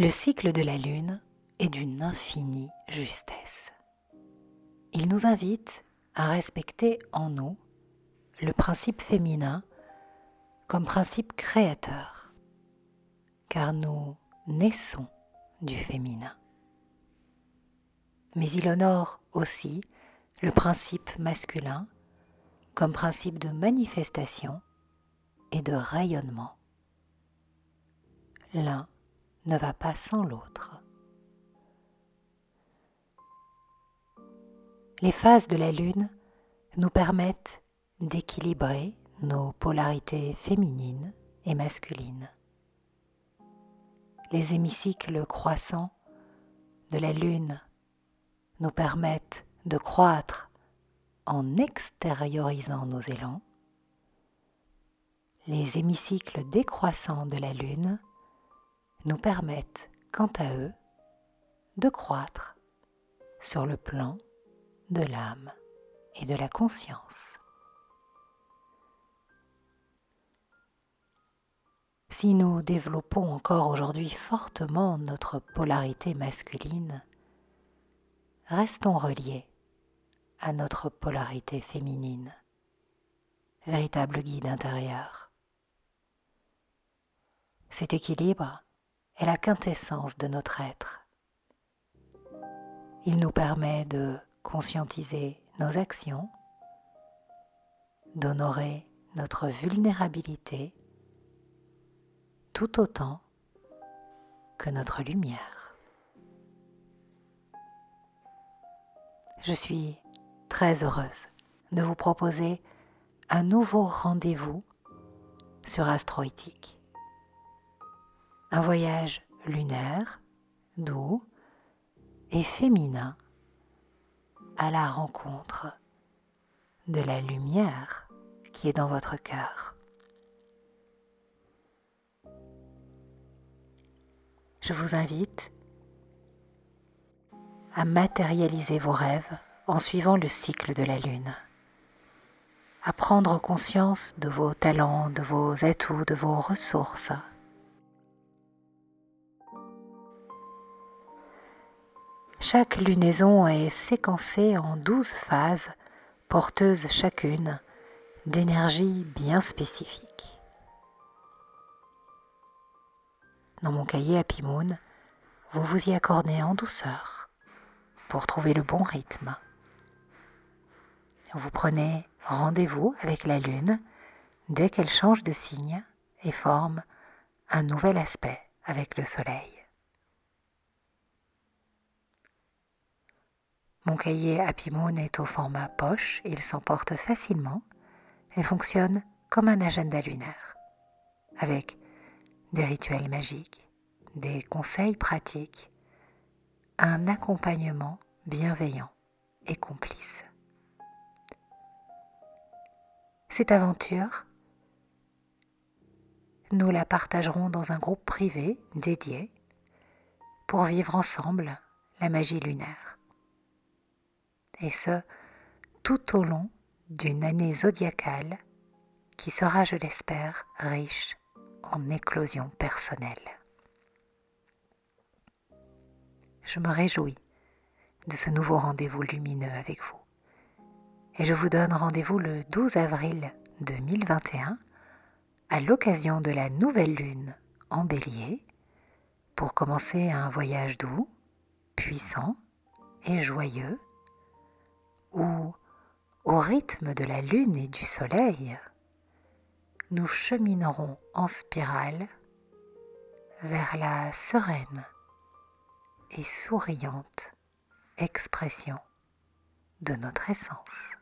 Le cycle de la Lune est d'une infinie justesse. Il nous invite à respecter en nous le principe féminin comme principe créateur, car nous naissons du féminin. Mais il honore aussi le principe masculin comme principe de manifestation et de rayonnement. L'un ne va pas sans l'autre. Les phases de la Lune nous permettent d'équilibrer nos polarités féminines et masculines. Les hémicycles croissants de la Lune nous permettent de croître en extériorisant nos élans. Les hémicycles décroissants de la Lune nous permettent, quant à eux, de croître sur le plan de l'âme et de la conscience. Si nous développons encore aujourd'hui fortement notre polarité masculine, restons reliés à notre polarité féminine, véritable guide intérieur. Cet équilibre est la quintessence de notre être. Il nous permet de conscientiser nos actions, d'honorer notre vulnérabilité tout autant que notre lumière. Je suis très heureuse de vous proposer un nouveau rendez-vous sur Astroéthique. Un voyage lunaire, doux et féminin à la rencontre de la lumière qui est dans votre cœur. Je vous invite à matérialiser vos rêves en suivant le cycle de la Lune, à prendre conscience de vos talents, de vos atouts, de vos ressources. Chaque lunaison est séquencée en douze phases porteuses chacune d'énergie bien spécifique. Dans mon cahier Happy Moon, vous vous y accordez en douceur pour trouver le bon rythme. Vous prenez rendez-vous avec la Lune dès qu'elle change de signe et forme un nouvel aspect avec le Soleil. Mon cahier Happy Moon est au format poche, il s'emporte facilement et fonctionne comme un agenda lunaire, avec des rituels magiques, des conseils pratiques, un accompagnement bienveillant et complice. Cette aventure, nous la partagerons dans un groupe privé dédié pour vivre ensemble la magie lunaire. Et ce, tout au long d'une année zodiacale qui sera, je l'espère, riche en éclosion personnelle. Je me réjouis de ce nouveau rendez-vous lumineux avec vous et je vous donne rendez-vous le 12 avril 2021 à l'occasion de la nouvelle lune en bélier pour commencer un voyage doux, puissant et joyeux où, au rythme de la lune et du soleil, nous cheminerons en spirale vers la sereine et souriante expression de notre essence.